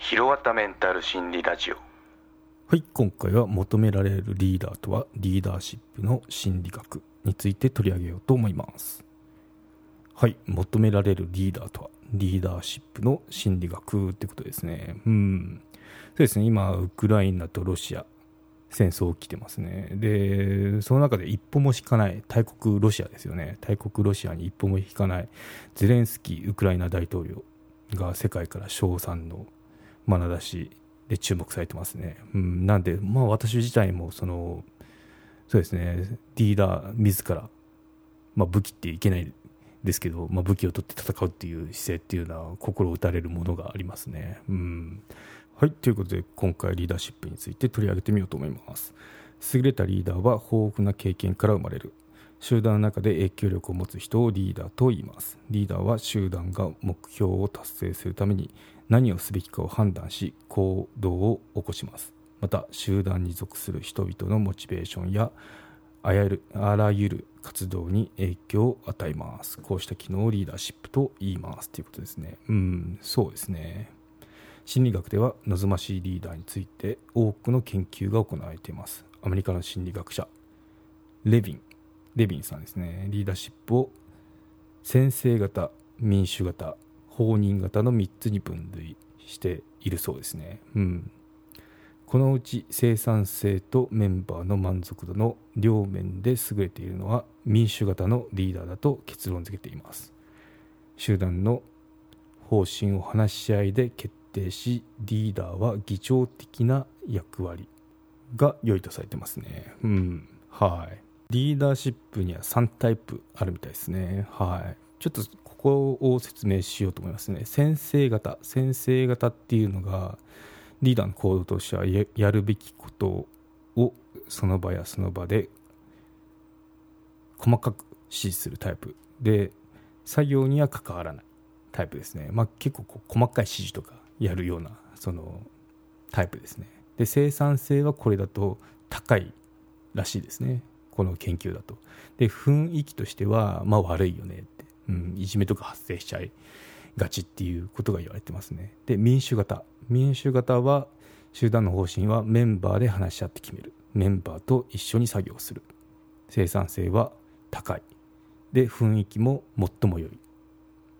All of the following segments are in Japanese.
ひろわたメンタル心理ラジオ。はい今回は求められるリーダーとはリーダーシップの心理学について取り上げようと思います。はい求められるリーダーとはリーダーシップの心理学ってことですね。うん。そうですね。今ウクライナとロシア戦争起きてますね。でその中で一歩も引かない大国ロシアですよね。大国ロシアに一歩も引かないゼレンスキーウクライナ大統領が世界から称賛の眼差しで注目されてますね、うん、なんで、まあ、私自体もそのそうですねリーダー自ら、まあ、武器っていけないですけど、まあ、武器を取って戦うっていう姿勢っていうのは心打たれるものがありますね。うんはい、ということで今回リーダーシップについて取り上げてみようと思います。優れたリーダーは豊富な経験から生まれる。集団の中で影響力を持つ人をリーダーと言います。リーダーは集団が目標を達成するために何をすべきかを判断し行動を起こします。また集団に属する人々のモチベーションやあらゆる活動に影響を与えます。こうした機能をリーダーシップと言いますということですね。うん、そうですね。心理学では望ましいリーダーについて多くの研究が行われていますアメリカの心理学者レビンレビンさんですね。リーダーシップを先生型民主型放任型の3つに分類しているそうですね。うん。このうち生産性とメンバーの満足度の両面で優れているのは民主型のリーダーだと結論付けています。集団の方針を話し合いで決定しリーダーは議長的な役割が良いとされてますね。うん。はい。リーダーシップには3タイプあるみたいですね。はい。ちょっとここを説明しようと思いますね。先生型先生型っていうのがリーダーの行動としてはやるべきことをその場やその場で細かく指示するタイプ。で作業には関わらないタイプですね、まあ、結構こう細かい指示とかやるようなそのタイプですね。で生産性はこれだと高いらしいですね。この研究だと。で雰囲気としてはまあ悪いよねって、うん、いじめとか発生しちゃいがちっていうことが言われてますね。で民主型。民主型は集団の方針はメンバーで話し合って決める。メンバーと一緒に作業する。生産性は高い。で雰囲気も最も良い。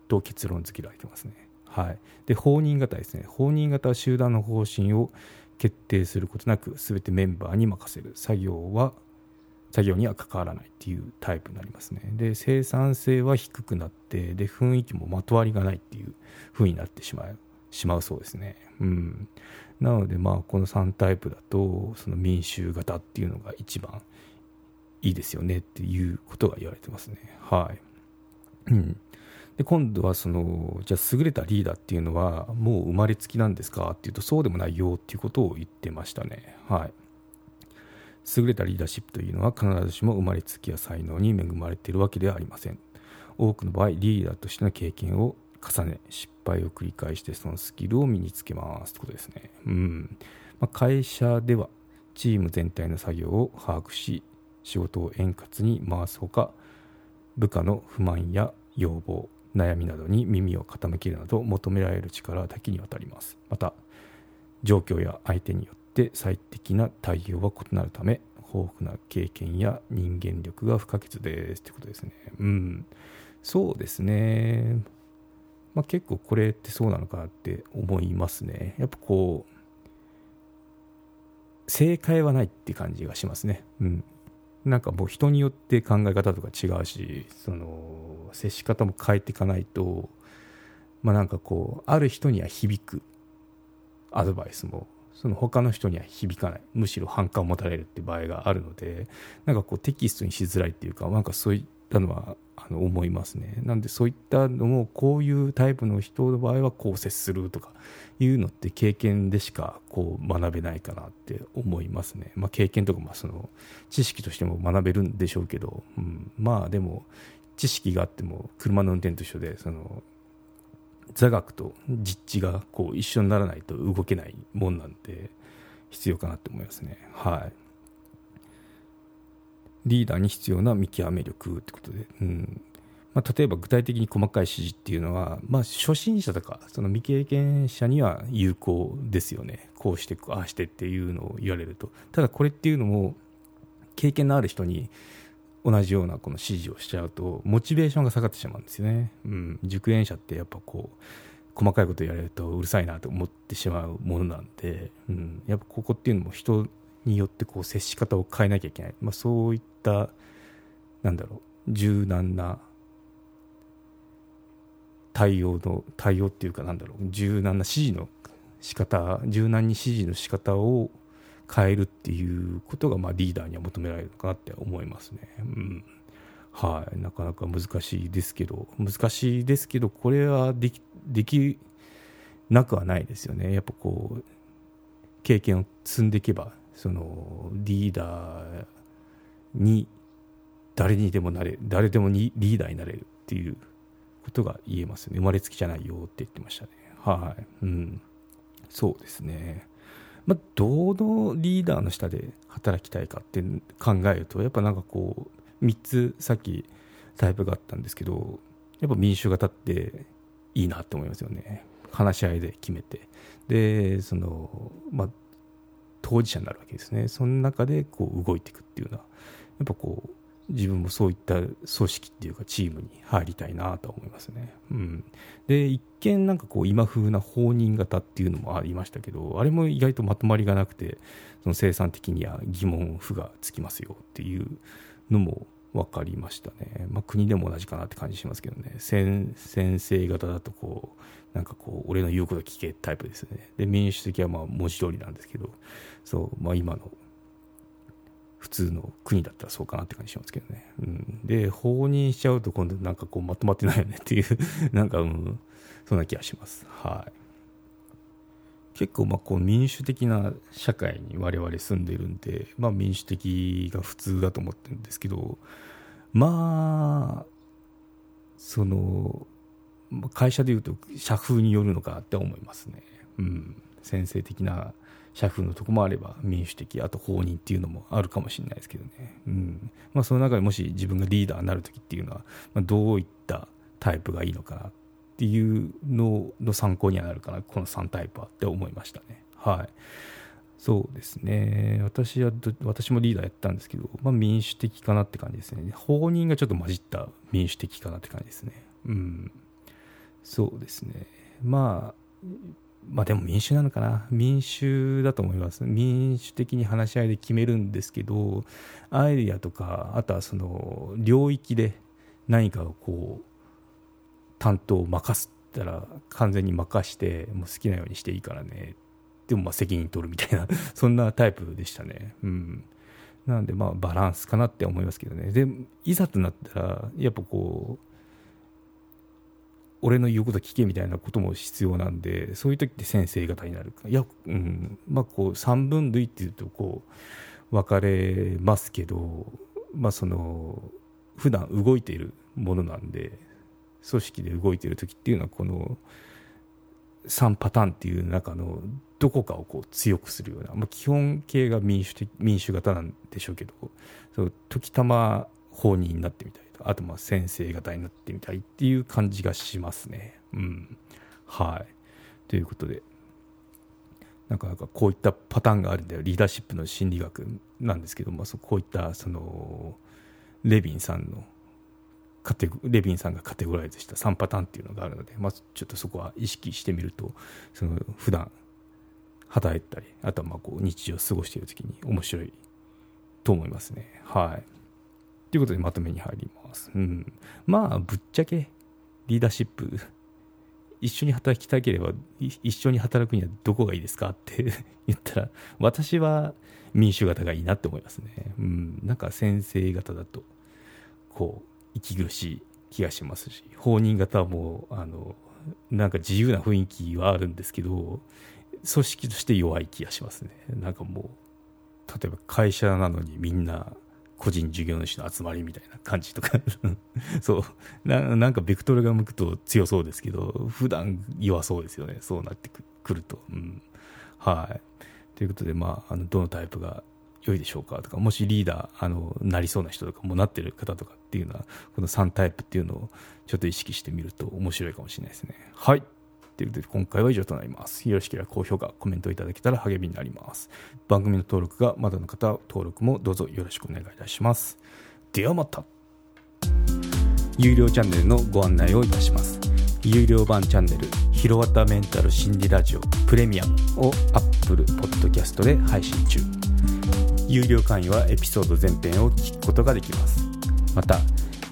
と結論付けられてますね。はい、で放任型ですね。放任型は集団の方針を決定することなく全てメンバーに任せる。作業は作業には関わらないっていうタイプになりますね。で生産性は低くなってで雰囲気もまとわりがないっていう風になってしまうしまうそうですね。うん。なのでまあこの3タイプだとその民衆型っていうのが一番いいですよねっていうことが言われてますね。はい。うん。で今度はそのじゃあ優れたリーダーっていうのはもう生まれつきなんですかっていうとそうでもないよっていうことを言ってましたね。はい。優れたリーダーシップというのは必ずしも生まれつきや才能に恵まれているわけではありません。多くの場合リーダーとしての経験を重ね失敗を繰り返してそのスキルを身につけますということですね。うん、まあ、会社ではチーム全体の作業を把握し仕事を円滑に回すほか部下の不満や要望悩みなどに耳を傾けるなど求められる力は多岐にわたります。また状況や相手によってって最適な対応は異なるため豊富な経験や人間力が不可欠です。ってことですね。うん。そうですね。まあ結構これってそうなのかなって思いますね。やっぱこう正解はないって感じがしますね。うん。なんかもう人によって考え方とか違うしその接し方も変えていかないとまあなんかこうある人には響くアドバイスもその他の人には響かない。むしろ反感を持たれるって場合があるのでなんかこうテキストにしづらいっていうかなんかそういったのはあの思いますね。なんでそういったのもこういうタイプの人の場合はこう接するとかいうのって経験でしかこう学べないかなって思いますね、まあ、経験とかまあその知識としても学べるんでしょうけど、うん、まあでも知識があっても車の運転と一緒でその座学と実地がこう一緒にならないと動けないもんなんで必要かなって思いますね。はい。リーダーに必要な見極め力ってことで、うん。まあ、例えば具体的に細かい指示っていうのは、まあ、初心者とかその未経験者には有効ですよね。こうしてああしてっていうのを言われると。ただこれっていうのも経験のある人に同じようなこの指示をしちゃうとモチベーションが下がってしまうんですよね、うん、熟練者ってやっぱこう細かいこと言われるとうるさいなと思ってしまうものなんで、うん、やっぱここっていうのも人によってこう接し方を変えなきゃいけない、まあ、そういったなんだろう柔軟な対応の対応っていうかなんだろう柔軟な指示の仕方柔軟に指示の仕方を変えるっていうことがまあリーダーには求められるかなって思いますね。うん。はい、なかなか難しいですけど。難しいですけどこれはできできなくはないですよね。やっぱこう経験を積んでいけばそのリーダーに誰にでもなれ誰でもにリーダーになれるっていうことが言えますね。生まれつきじゃないよって言ってましたね。はい。うん。そうですね。まあどのリーダーの下で働きたいかって考えるとやっぱなんかこう3つさっきタイプがあったんですけどやっぱ民主型っていいなって思いますよね。話し合いで決めて。でそのまあ当事者になるわけですね。その中でこう動いていくっていうのはやっぱこう自分もそういった組織っていうかチームに入りたいなと思いますね、うん、で一見なんかこう今風な放任型っていうのもありましたけどあれも意外とまとまりがなくてその生産的には疑問符がつきますよっていうのも分かりましたね、まあ、国でも同じかなって感じしますけどね。先生型だとこうなんかこう俺の言うこと聞けタイプですね。で民主的はまあ文字通りなんですけどそう、まあ、今の普通の国だったらそうかなって感じしますけどね、うん、で放任しちゃうと今度なんかこうまとまってないよねっていう なんか、うん、そんな気がします。はい。結構まあこう民主的な社会に我々住んでるんで、まあ、民主的が普通だと思ってるんですけどまあその会社でいうと社風によるのかって思いますね、うん、先生的な社風のとこもあれば民主的あと法人っていうのもあるかもしれないですけどね、うん。まあ、その中でもし自分がリーダーになる時っていうのは、まあ、どういったタイプがいいのかなっていうのの参考にはなるかな。この3タイプはって思いましたね。はい。そうですね。私は私もリーダーやったんですけど、まあ、民主的かなって感じですね。法人がちょっと混じった民主的かなって感じですね。うん。そうですね。まあまあでも民主なのかな？民主だと思います。民主的に話し合いで決めるんですけどアイデアとかあとはその領域で何かをこう担当を任すったら完全に任してもう好きなようにしていいからね。でもまあ責任取るみたいな そんなタイプでしたね。うん。なんでまあバランスかなって思いますけどね。でいざとなったらやっぱこう俺の言うこと聞けみたいなことも必要なんでそういう時って先生方になるか。いや、うん。まあ、こう三分類っていうとこう分かれますけど、まあ、その普段動いているものなんで組織で動いている時っていうのはこの3パターンっていう中のどこかをこう強くするような、まあ、基本形が民主的民主型なんでしょうけどそう時たま法人になってみたいあとまあ先生方になってみたいっていう感じがしますね。うん。はい。ということで、なかなかこういったパターンがあるんだよ。リーダーシップの心理学なんですけども、こういったその、レビンさんのカテレビンさんがカテゴライズした3パターンっていうのがあるので、まあ、ちょっとそこは意識してみるとその普段働いたりあとはまあこう日常を過ごしている時に面白いと思いますね。はい。ということでまとめに入ります。うん。まあ、ぶっちゃけ、リーダーシップ、一緒に働きたければ、一緒に働くにはどこがいいですかって 言ったら、私は民主型がいいなって思いますね。うん。なんか先生方だと、こう、息苦しい気がしますし放任型はもうあのなんか自由な雰囲気はあるんですけど組織として弱い気がしますねなんかもう例えば会社なのにみんな個人事業主の集まりみたいな感じとか。そう。ななんかベクトルが向くと強そうですけど普段弱そうですよね。そうなってくると、うん、はい。ということでまああのどのタイプが良いでしょうかとかもしリーダーあのなりそうな人とかもなってる方とかっていうのはこの3タイプっていうのをちょっと意識してみると面白いかもしれないですね。はい。ということで今回は以上となります。よろしければ高評価コメントいただけたら励みになります。番組の登録がまだの方登録もどうぞよろしくお願いいたします。ではまた。有料チャンネルのご案内をいたします。有料版チャンネル「ひろわたメンタル心理ラジオプレミアム」を Apple Podcast で配信中。有料会員はエピソード全編を聞くことができます。また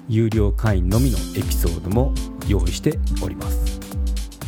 有料会員のみのエピソードも用意しております。